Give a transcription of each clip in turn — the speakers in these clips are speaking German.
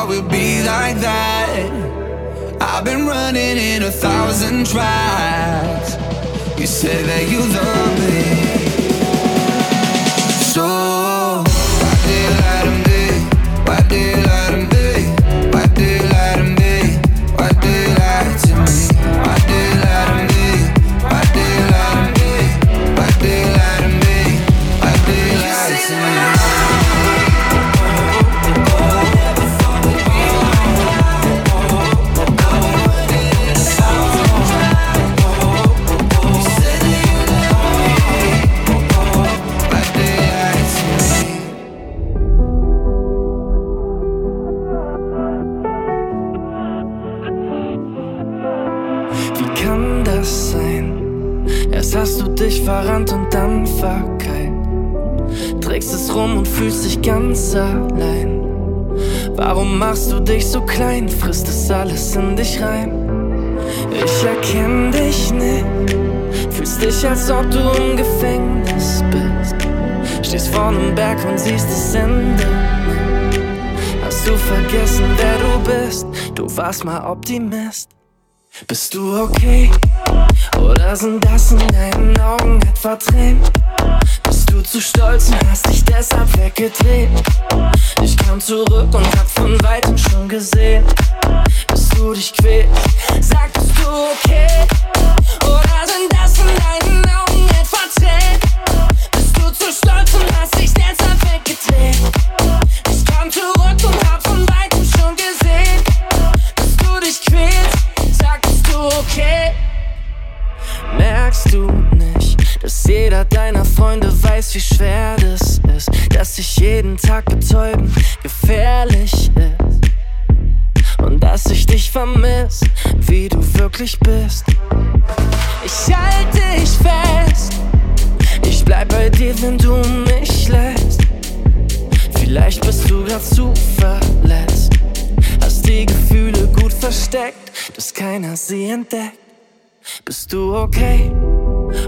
thought we'd be like that. I've been running in a thousand tries. You say that you love me. Fühlst dich ganz allein. Warum machst du dich so klein? Frisst es alles in dich rein? Ich erkenn dich nicht. Fühlst dich, als ob du im Gefängnis bist. Stehst vor einem Berg und siehst das Ende. Hast du vergessen, wer du bist? Du warst mal Optimist. Bist du okay? Oder sind das in deinen Augen etwa Tränen? Du zu stolz und hast dich deshalb weggedreht? Ich kam zurück und hab von weitem schon gesehen, dass du dich quälst. Sag, bist du okay? Oder sind das wie schwer das ist, dass sich jeden Tag betäuben gefährlich ist und dass ich dich vermiss, wie du wirklich bist. Ich halte dich fest, ich bleib bei dir, wenn du mich lässt. Vielleicht bist du grad zu verletzt, hast die Gefühle gut versteckt, dass keiner sie entdeckt. Bist du okay?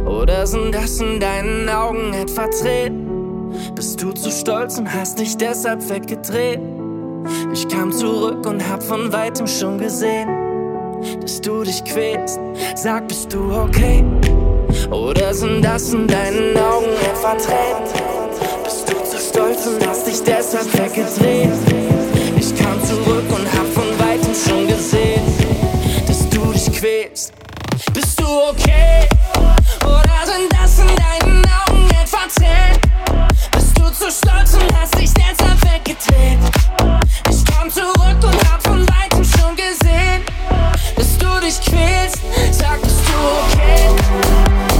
Oder sind das in deinen Augen etwa Tränen? Bist du zu stolz und hast dich deshalb weggedreht? Ich kam zurück und hab von weitem schon gesehen, dass du dich quälst. Sag, bist du okay? Oder sind das in deinen Augen etwa Tränen? Bist du zu stolz und hast dich deshalb weggedreht? Ich kam zurück und hab von weitem schon gesehen, dass du dich quälst. Bist du okay? Sind das in deinen Augen etwa Tränen? Bist du zu stolz und hast dich deshalb weggedreht? Ich kam zurück und hab von weitem schon gesehen, dass du dich quälst. Sag, bist du okay?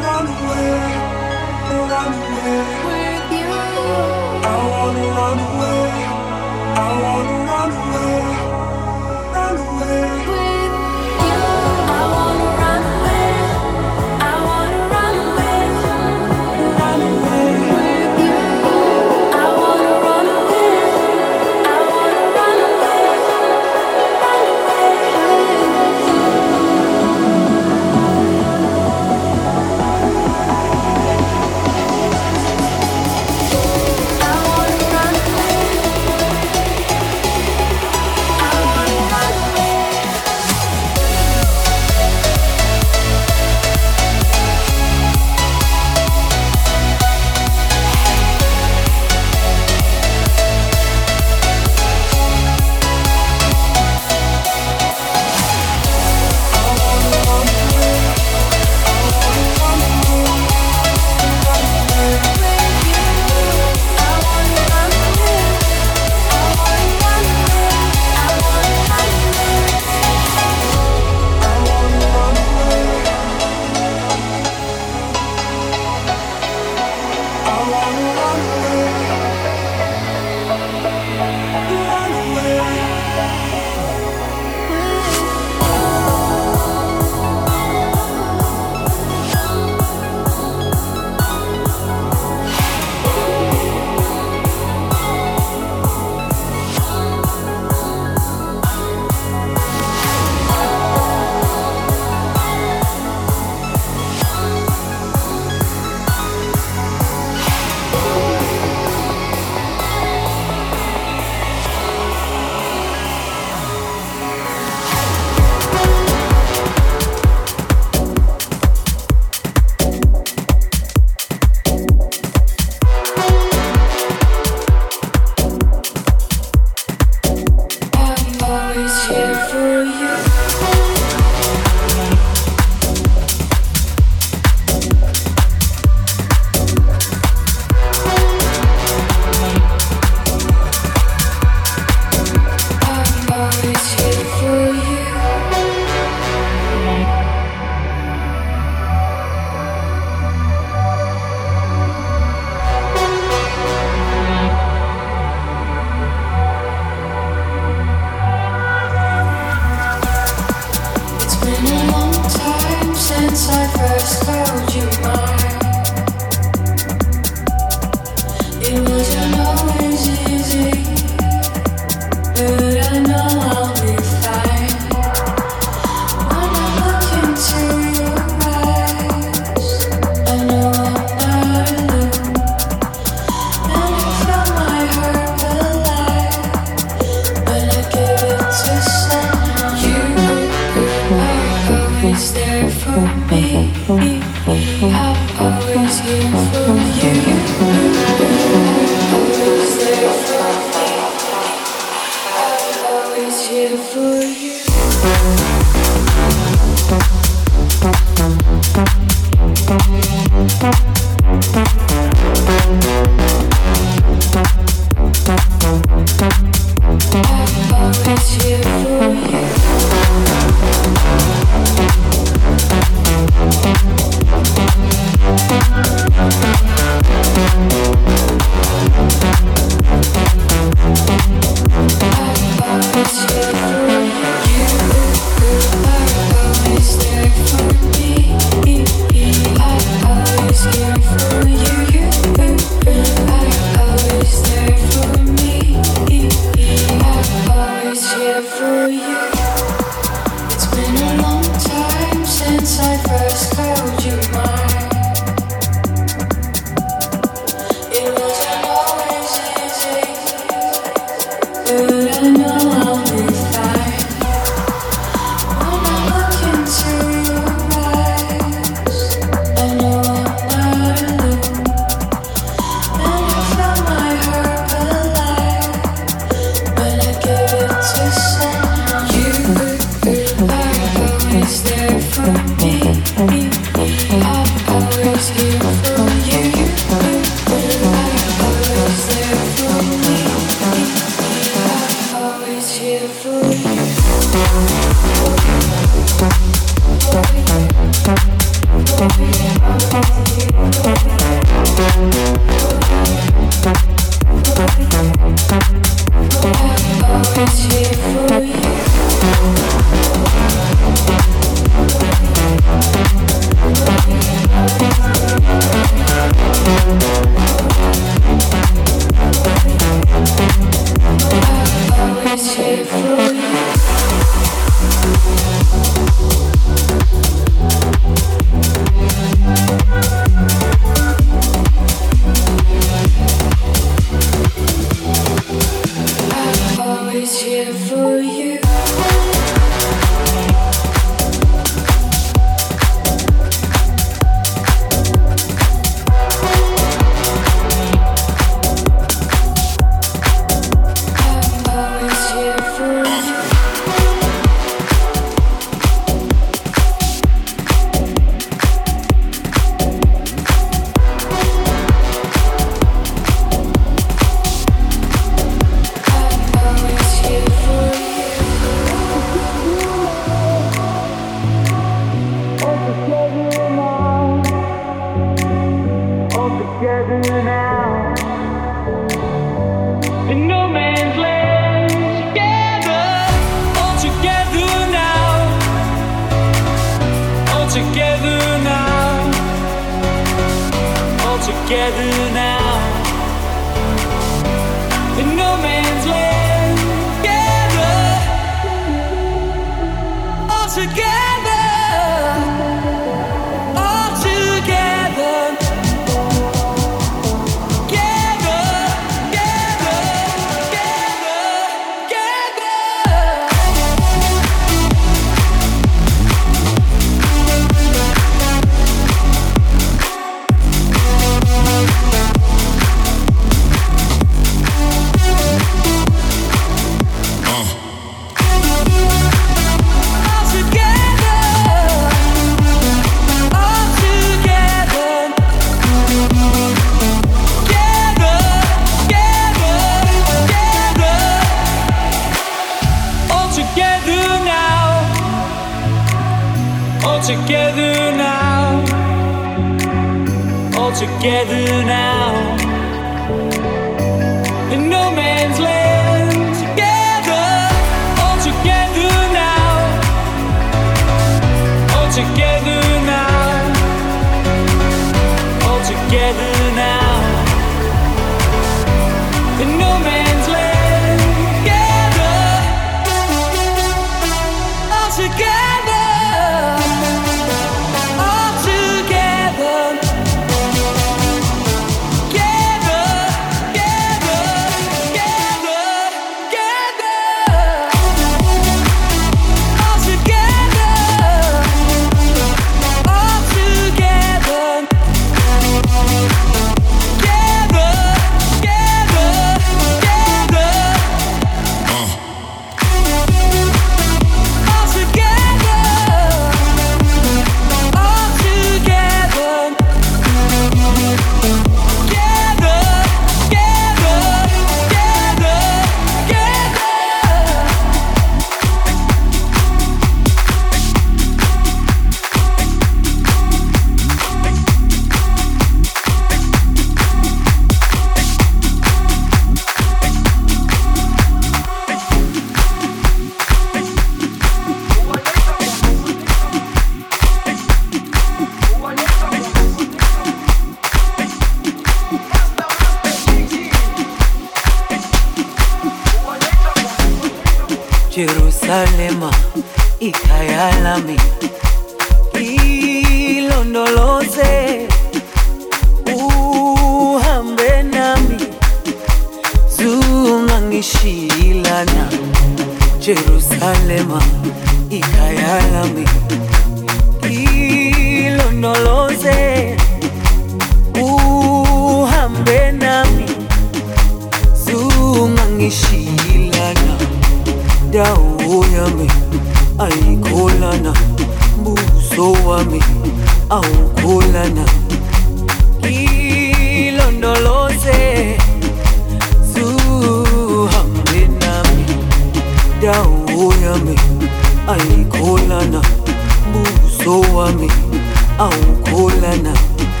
Oh, cool enough.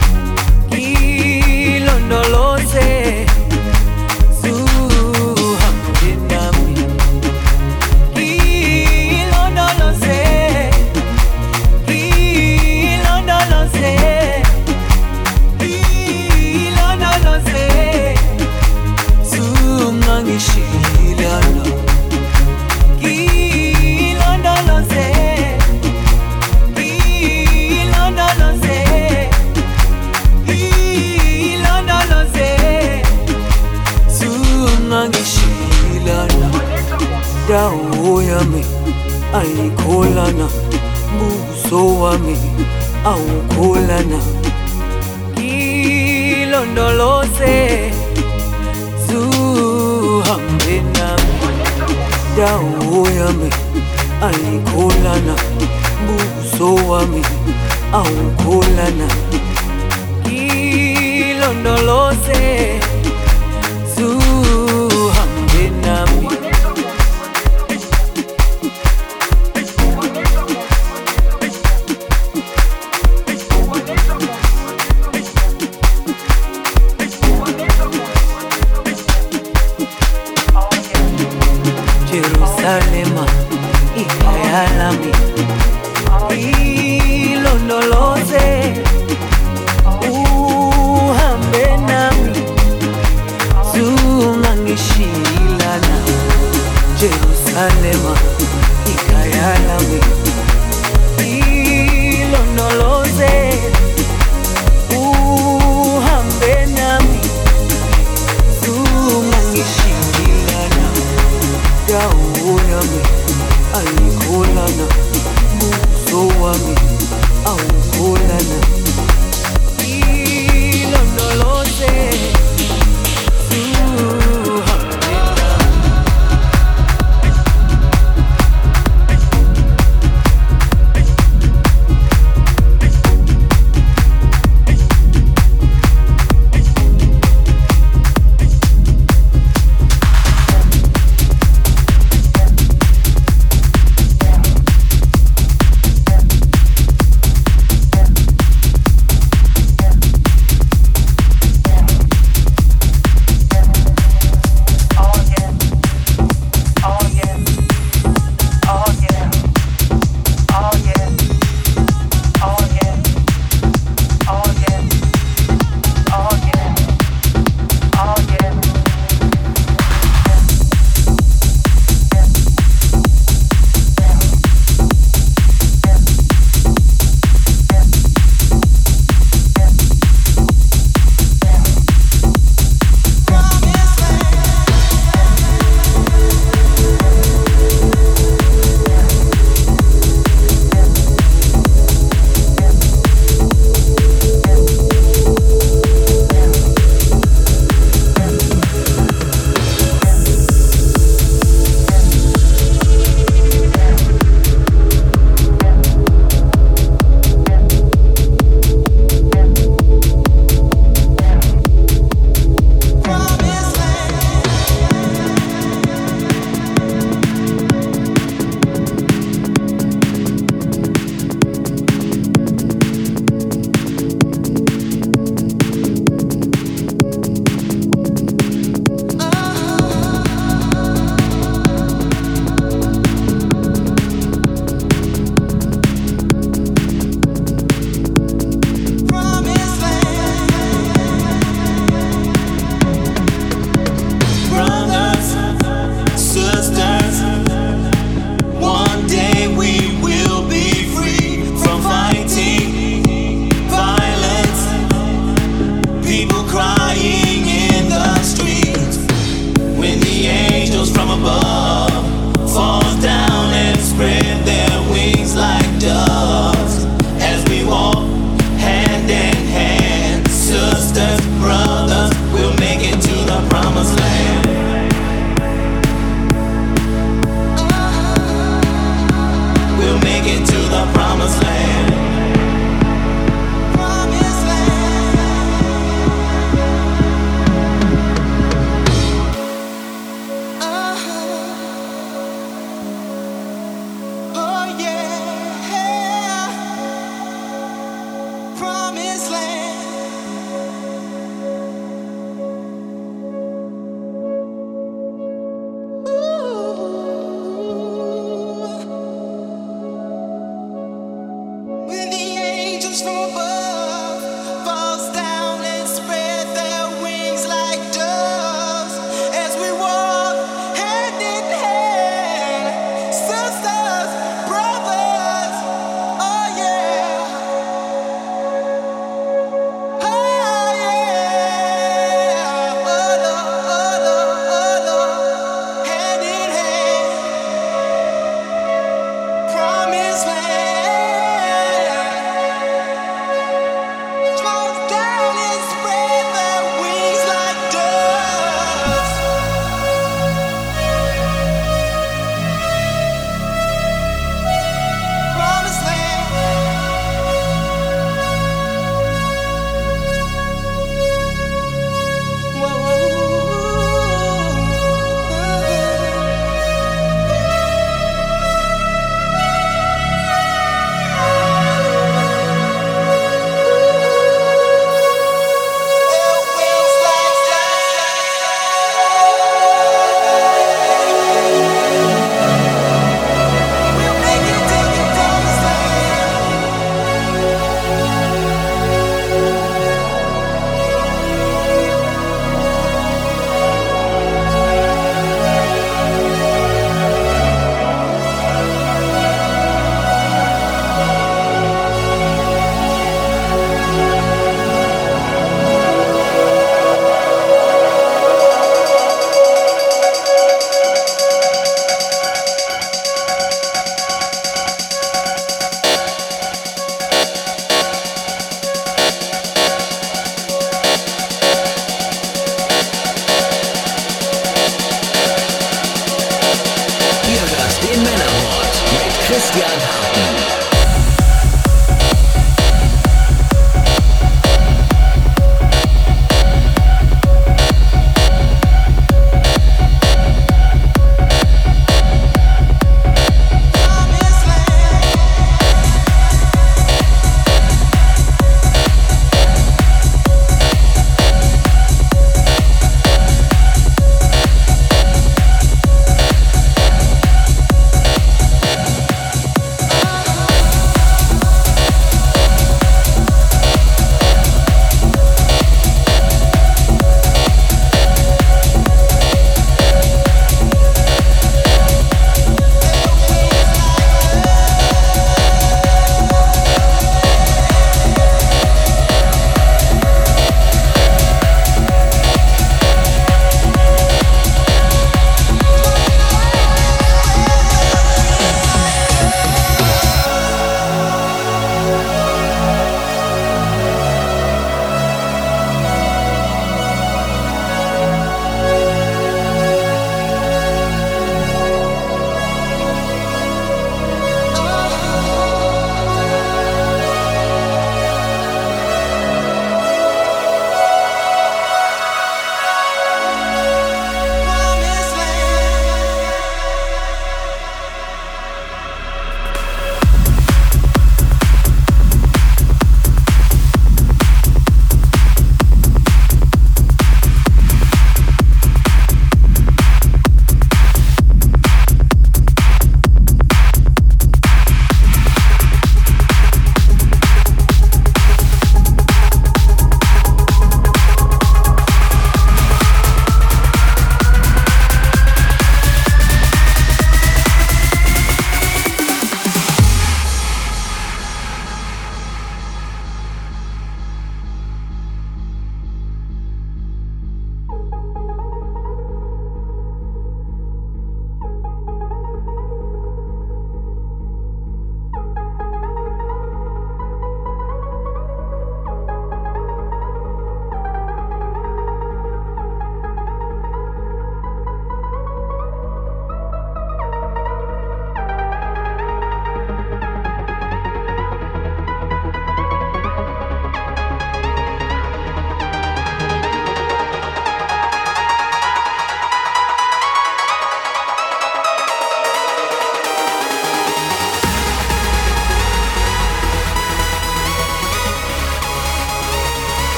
alikholana buso wami awukholana. Ngilondoloze zuhambe nami. Dawo yami alikholana buso wami awukholana. Ngilondoloze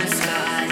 The sky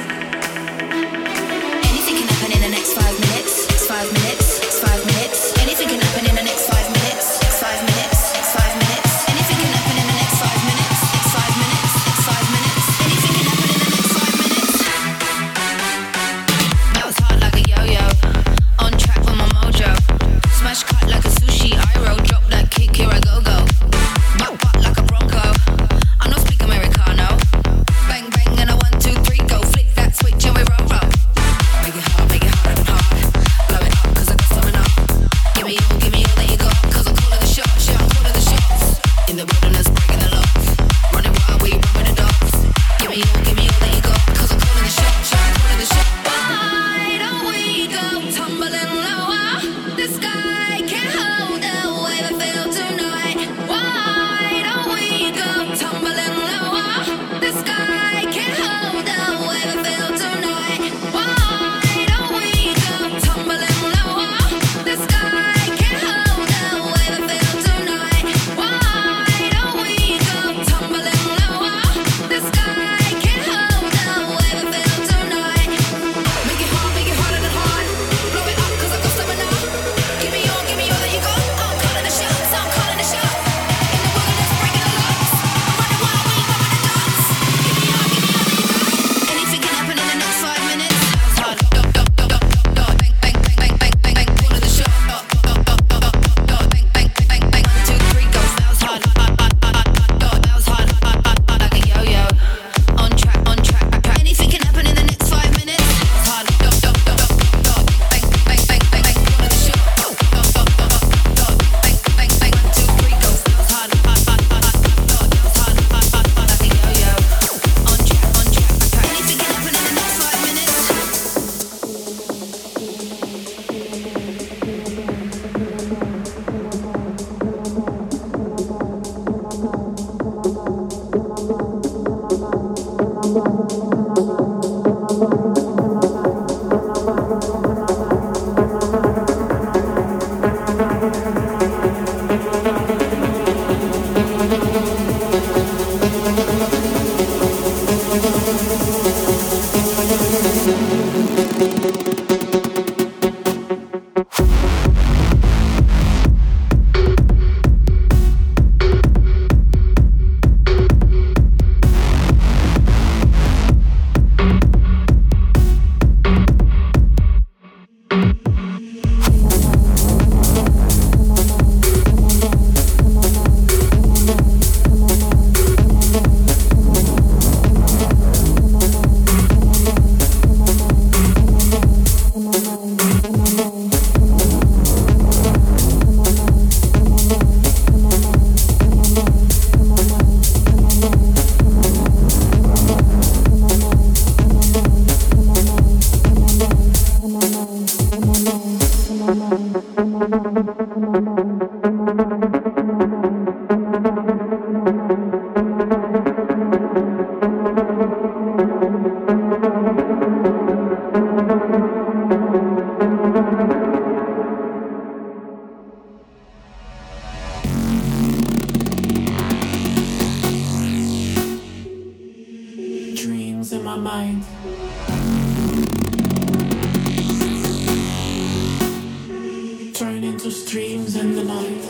the night.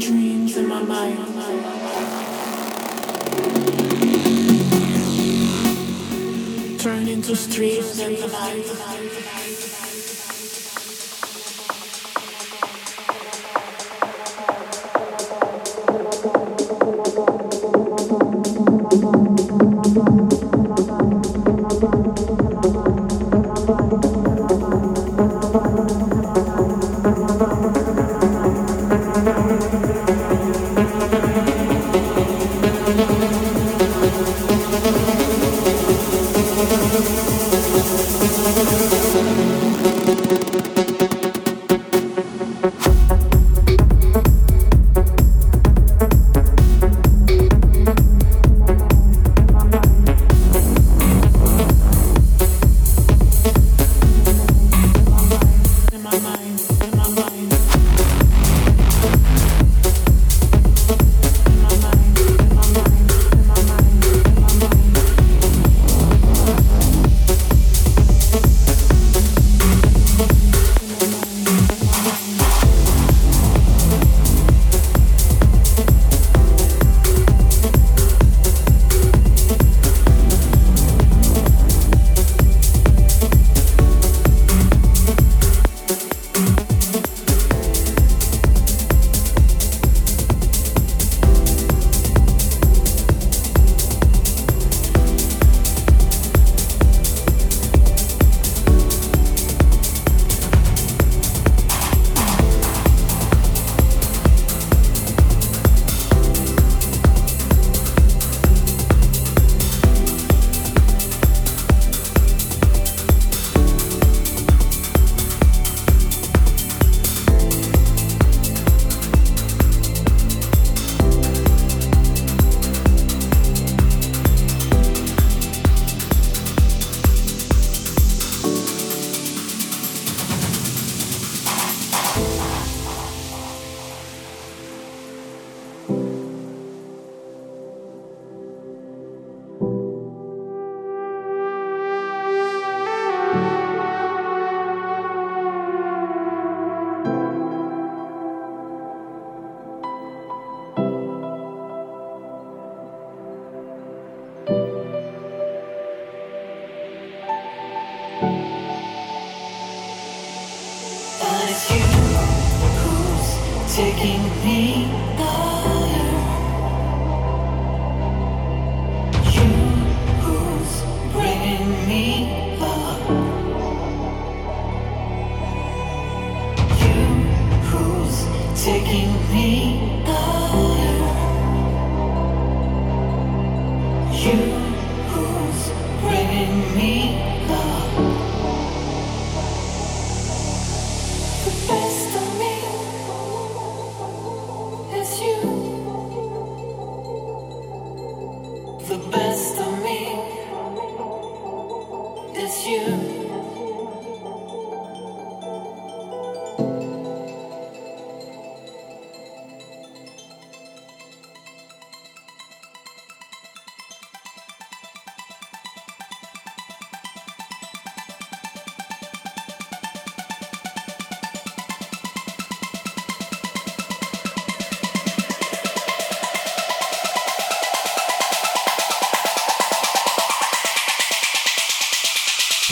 Dreams in my mind. Turn into streets in the night.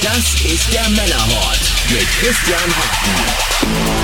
Das ist der Männerhort mit Christian Hartmann.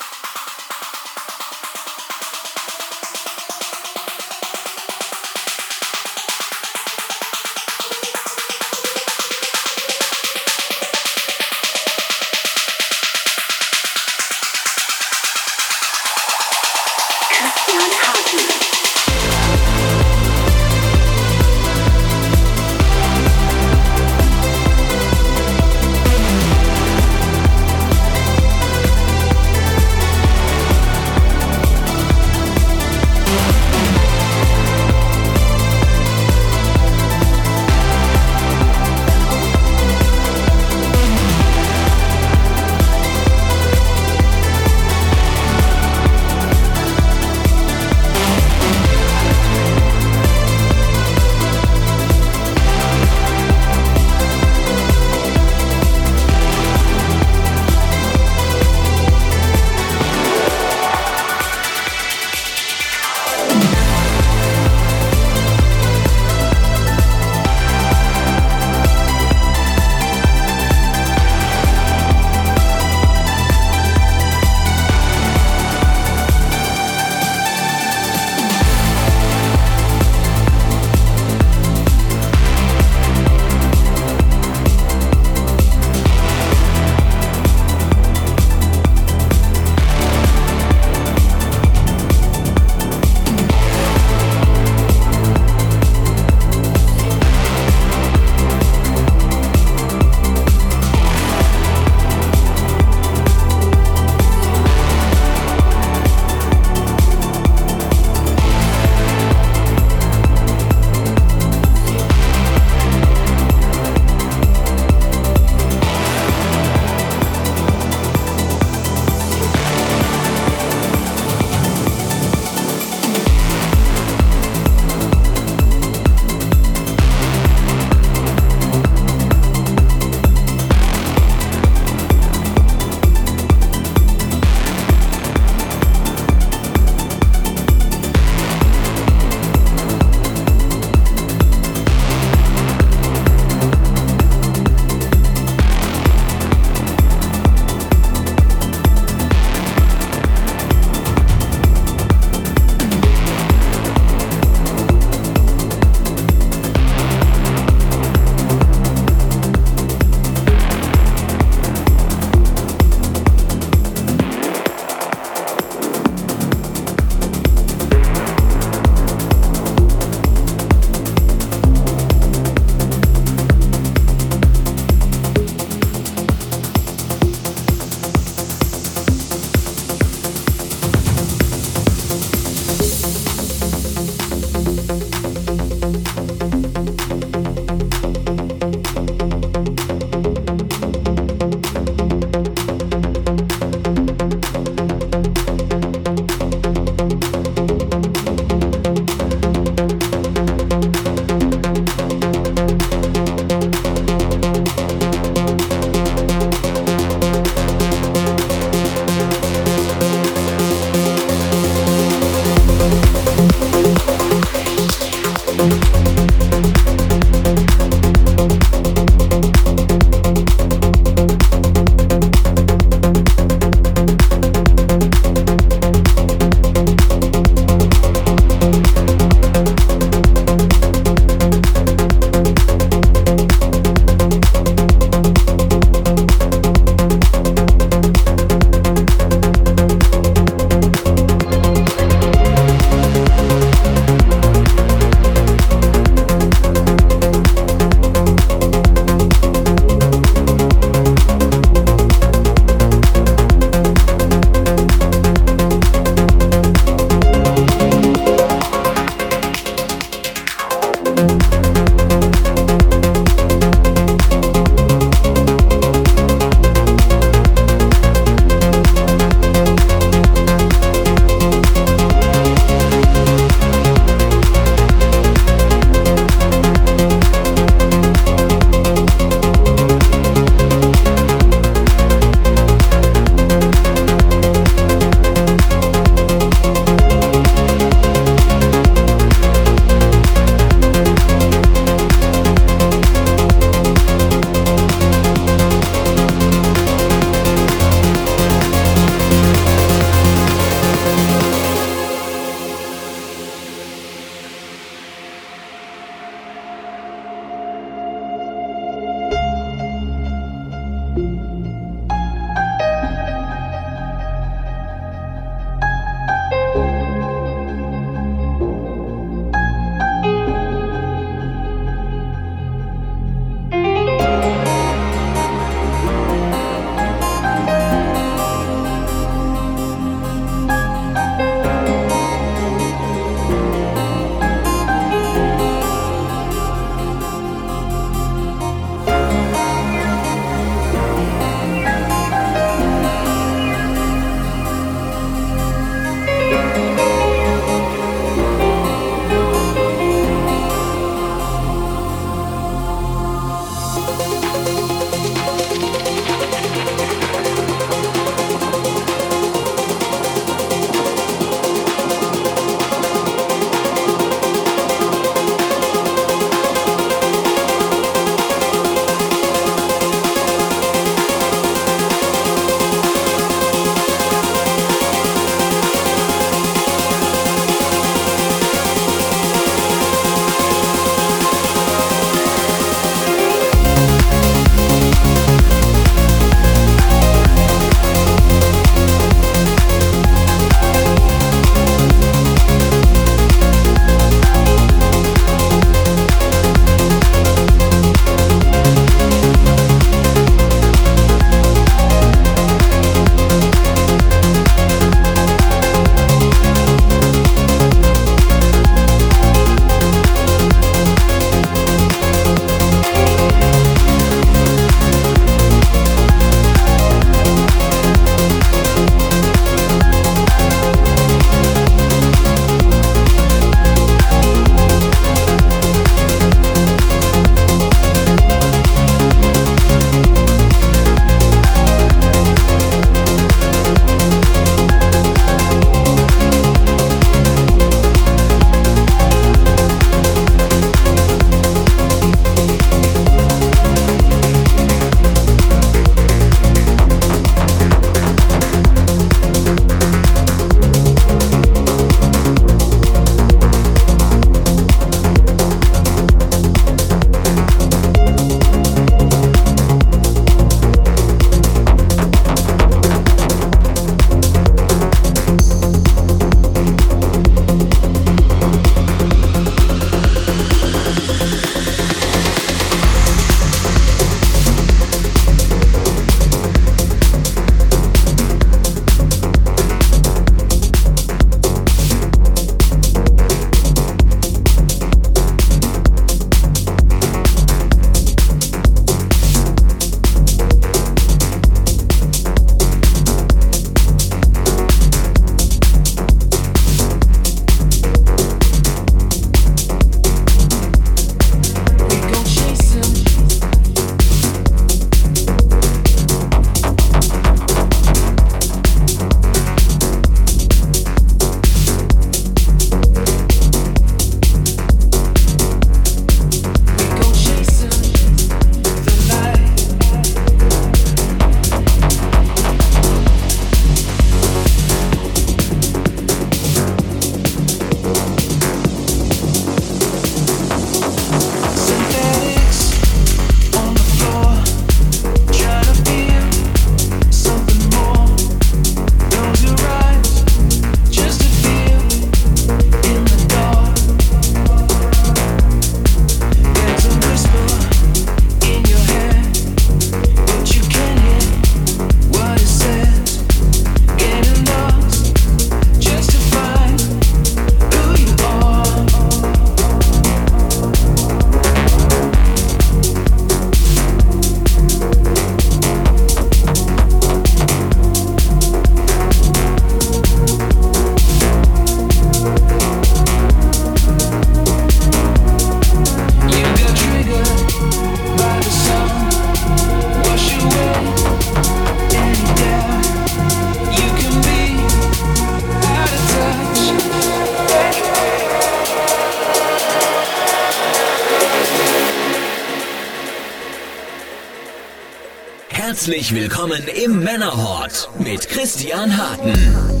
Herzlich willkommen im Männerhort mit Christian Harten.